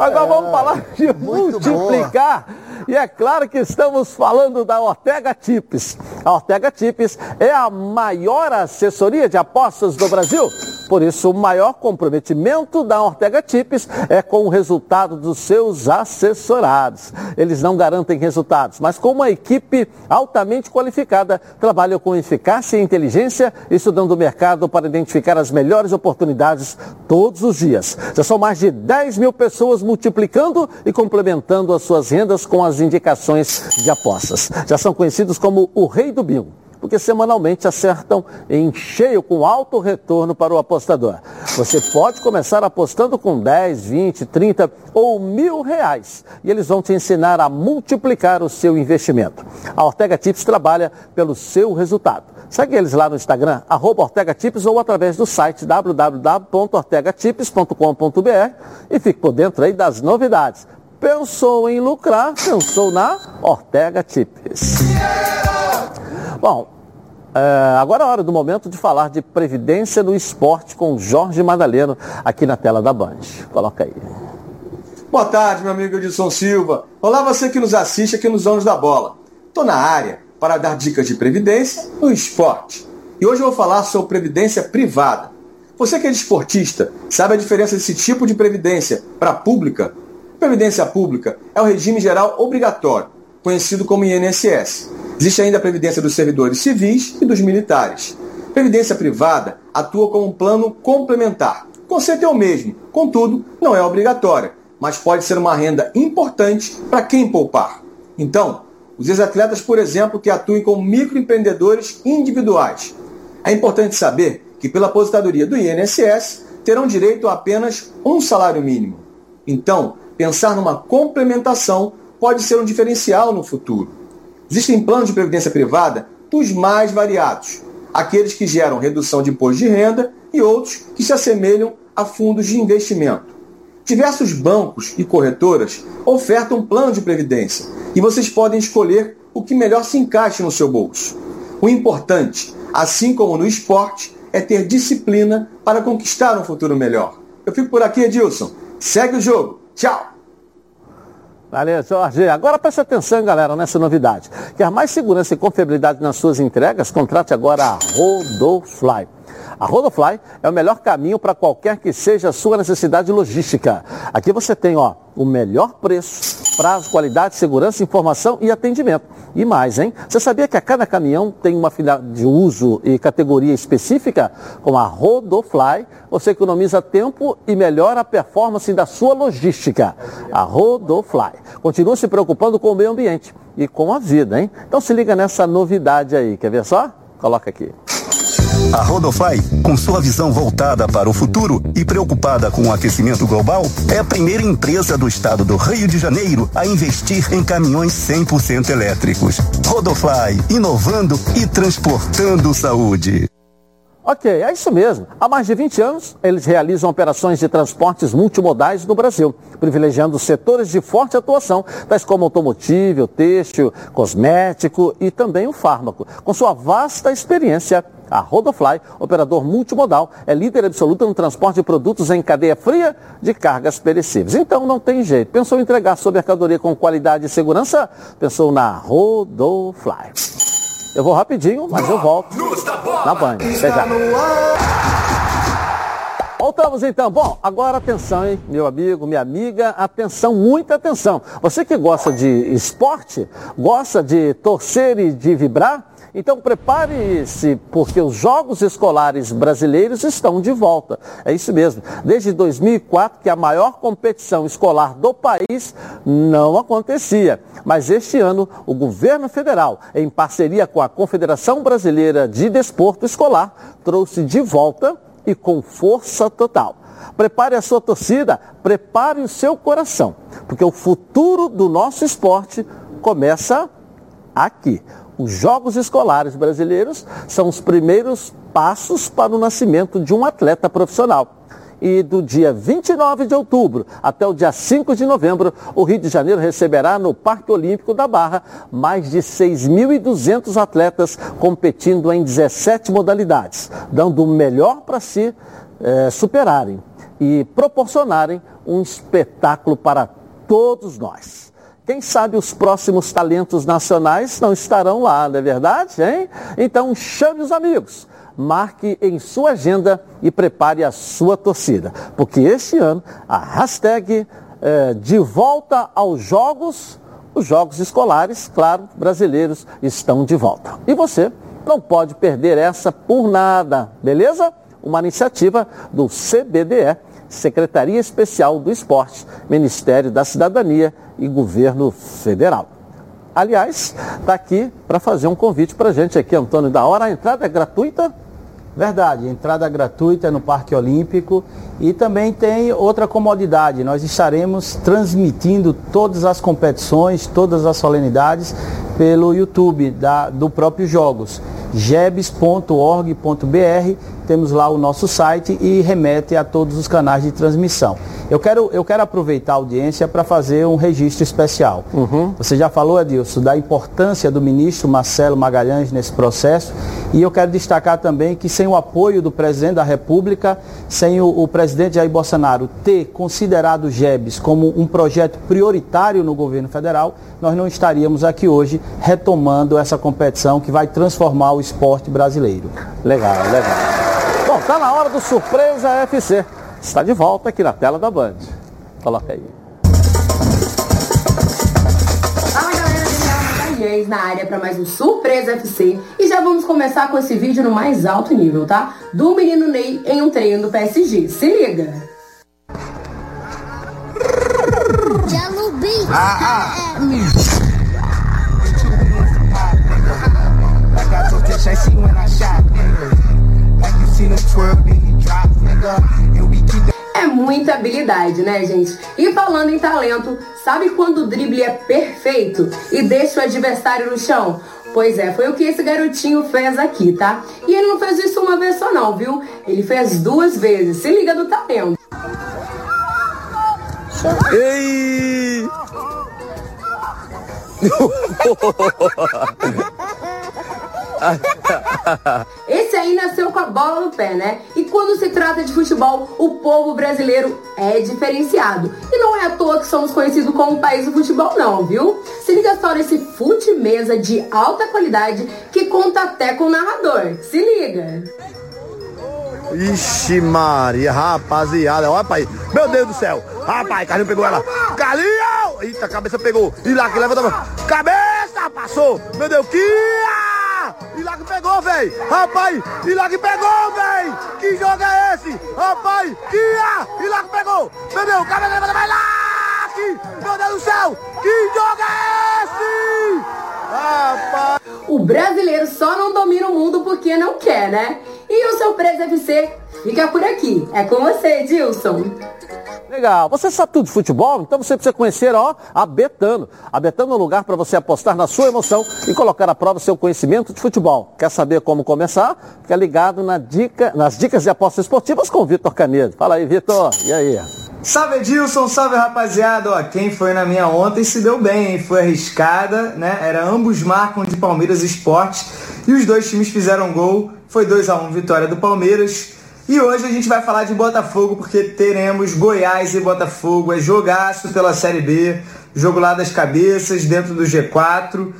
Agora vamos falar de multiplicar. Boa. E é claro que estamos falando da Ortega Tips. A Ortega Tips é a maior assessoria de apostas do Brasil. Por isso, o maior comprometimento da Ortega Tips é com o resultado dos seus assessorados. Eles não garantem resultados, mas com uma equipe altamente qualificada, trabalham com eficácia e inteligência, estudando o mercado para identificar as melhores oportunidades todos os dias. Já são mais de 10 mil pessoas multiplicando e complementando as suas rendas com as indicações de apostas. Já são conhecidos como o rei do bingo. porque semanalmente acertam em cheio com alto retorno para o apostador. Você pode começar apostando com 10, 20, 30 ou mil reais e eles vão te ensinar a multiplicar o seu investimento. A Ortega Tips trabalha pelo seu resultado. Segue eles lá no Instagram, arroba Ortega Tips ou através do site www.ortegatips.com.br e fique por dentro aí das novidades. Pensou em lucrar, pensou na Ortega Tips. Bom, é, agora é a hora do momento de falar de previdência no esporte com Jorge Madaleno aqui na tela da Band. Coloca aí. Boa tarde, meu amigo Edson Silva. Olá, você que nos assiste aqui nos Donos da Bola. Estou na área para dar dicas de previdência no esporte. E hoje eu vou falar sobre previdência privada. Você que é desportista, sabe a diferença desse tipo de previdência para a pública? Previdência pública é o regime geral obrigatório, conhecido como INSS. Existe ainda a previdência dos servidores civis e dos militares. Previdência privada atua como um plano complementar. O conceito é o mesmo, contudo, não é obrigatória, mas pode ser uma renda importante para quem poupar. Então, os ex-atletas, por exemplo, que atuem como microempreendedores individuais. É importante saber que, pela aposentadoria do INSS, terão direito a apenas um salário mínimo. Então, pensar numa complementação pode ser um diferencial no futuro. Existem planos de previdência privada dos mais variados, aqueles que geram redução de imposto de renda e outros que se assemelham a fundos de investimento. Diversos bancos e corretoras ofertam plano de previdência e vocês podem escolher o que melhor se encaixe no seu bolso. O importante, assim como no esporte, é ter disciplina para conquistar um futuro melhor. Eu fico por aqui, Edilson. Segue o jogo. Tchau! Valeu, Jorge. Agora preste atenção, galera, nessa novidade. Quer mais segurança e confiabilidade nas suas entregas? Contrate agora a Rodofly. A Rodofly é o melhor caminho para qualquer que seja a sua necessidade logística. Aqui você tem ó, o melhor preço, prazo, qualidade, segurança, informação e atendimento. E mais, hein? Você sabia que a cada caminhão tem uma fila de uso e categoria específica? Com a Rodofly, você economiza tempo e melhora a performance da sua logística. A Rodofly. Continua se preocupando com o meio ambiente e com a vida, hein? Então se liga nessa novidade aí. Quer ver só? Coloca aqui. A Rodofly, com sua visão voltada para o futuro e preocupada com o aquecimento global, é a primeira empresa do estado do Rio de Janeiro a investir em caminhões 100% elétricos. Rodofly, inovando e transportando saúde. Ok, é isso mesmo. Há mais de 20 anos, eles realizam operações de transportes multimodais no Brasil, privilegiando setores de forte atuação, tais como automotivo, têxtil, cosmético e também o fármaco. Com sua vasta experiência, a Rodofly, operador multimodal, é líder absoluta no transporte de produtos em cadeia fria de cargas perecíveis. Então não tem jeito. Pensou em entregar sua mercadoria com qualidade e segurança? Pensou na Rodofly. Eu vou rapidinho, mas eu volto na Band. Até já. Voltamos então. Bom, agora atenção, hein, meu amigo, minha amiga, atenção, muita atenção. Você que gosta de esporte, gosta de torcer e de vibrar, então prepare-se, porque os Jogos Escolares Brasileiros estão de volta. É isso mesmo. Desde 2004 que a maior competição escolar do país não acontecia. Mas este ano o governo federal, em parceria com a Confederação Brasileira de Desporto Escolar, trouxe de volta e com força total. Prepare a sua torcida, prepare o seu coração, porque o futuro do nosso esporte começa aqui. Os Jogos Escolares Brasileiros são os primeiros passos para o nascimento de um atleta profissional. E do dia 29 de outubro até o dia 5 de novembro, o Rio de Janeiro receberá no Parque Olímpico da Barra mais de 6.200 atletas competindo em 17 modalidades, dando o melhor para se eh, superarem e proporcionarem um espetáculo para todos nós. Quem sabe os próximos talentos nacionais não estarão lá, não é verdade, hein? Então chame os amigos, marque em sua agenda e prepare a sua torcida, porque este ano a hashtag é, de volta aos jogos, os jogos escolares, claro, brasileiros estão de volta. E você não pode perder essa por nada, beleza? Uma iniciativa do CBDE Secretaria Especial do Esporte, Ministério da Cidadania e Governo Federal. aliás, está aqui para fazer um convite para a gente aqui, Antônio da Hora. A entrada é gratuita? Verdade, entrada gratuita no Parque Olímpico e também tem outra comodidade. Nós estaremos transmitindo todas as competições, todas as solenidades pelo YouTube da, do próprio Jogos gebs.org.br, temos lá o nosso site e remete a todos os canais de transmissão. Eu quero, eu quero aproveitar a audiência para fazer um registro especial. Uhum. Você já falou, Adilson, da importância do ministro Marcelo Magalhães nesse processo e eu quero destacar também que sem o apoio do presidente da República, sem o, o presidente Jair Bolsonaro ter considerado o GEBS como um projeto prioritário no governo federal, nós não estaríamos aqui hoje retomando essa competição que vai transformar o esporte brasileiro. Legal, legal. Tá na hora do Surpresa FC. Está de volta aqui na tela da Band. Coloca aí. Fala galera, Daniela na área para mais um Surpresa FC e já vamos começar com esse vídeo no mais alto nível, tá? Do menino Ney em um treino do PSG. Se liga! Ah, ah. É muita habilidade, né, gente? E falando em talento, sabe quando o drible é perfeito e deixa o adversário no chão? Pois é, foi o que esse garotinho fez aqui, tá? E ele não fez isso uma vez só não, viu? Ele fez duas vezes. Se liga do talento. Ei! Esse aí nasceu com a bola no pé, né? E quando se trata de futebol, o povo brasileiro é diferenciado. E não é à toa que somos conhecidos como o país do futebol, não, viu? Se liga só nesse fute mesa de alta qualidade que conta até com o narrador. Se liga! Ixi Maria, rapaziada, olha pai. Meu Deus do céu. Rapaz, Carlinhos pegou ela. Carlinhos! Eita, cabeça pegou. E lá que levanta. Cabeça! Passou! Meu Deus, que que pegou, velho! Rapaz! Que pegou, velho! Que jogo é esse? Rapaz! Ia! Lá que pegou! Meu Deus! Cabeça, vai lá! Meu Deus do céu! Que jogo é esse? Rapaz! O brasileiro só não domina o mundo porque não quer, né? E o seu Preso FC fica por aqui. É com você, Dilson. Legal. Você sabe tudo de futebol? Então você precisa conhecer ó, a Betano. A Betano é um lugar para você apostar na sua emoção e colocar à prova seu conhecimento de futebol. Quer saber como começar? Fica ligado na dica, nas dicas de apostas esportivas com o Vitor Canedo. Fala aí, Vitor. E aí? Salve Edilson, salve rapaziada. Ó, quem foi na minha ontem se deu bem, hein? Foi arriscada, né? Era ambos marcam de Palmeiras Esporte e os dois times fizeram gol. Foi 2 a 1 um, vitória do Palmeiras. E hoje a gente vai falar de Botafogo porque teremos Goiás e Botafogo, é jogaço pela Série B, jogo lá das cabeças, dentro do G4.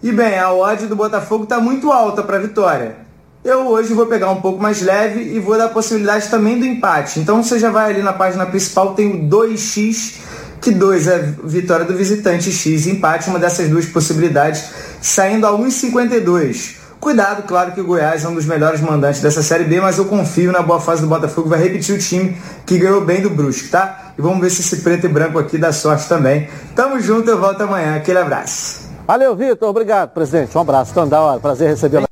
E bem, a odd do Botafogo está muito alta para a vitória. Eu hoje vou pegar um pouco mais leve e vou dar possibilidade também do empate. Então você já vai ali na página principal, tem o 2x, que 2 é vitória do visitante, x empate, uma dessas duas possibilidades, saindo a 1,52. Cuidado, claro que o Goiás é um dos melhores mandantes dessa Série B, mas eu confio na boa fase do Botafogo, vai repetir o time que ganhou bem do Brusque, tá? E vamos ver se esse preto e branco aqui dá sorte também. Tamo junto, eu volto amanhã. Aquele abraço. Valeu, Vitor. Obrigado, presidente. Um abraço. Da hora. Prazer receber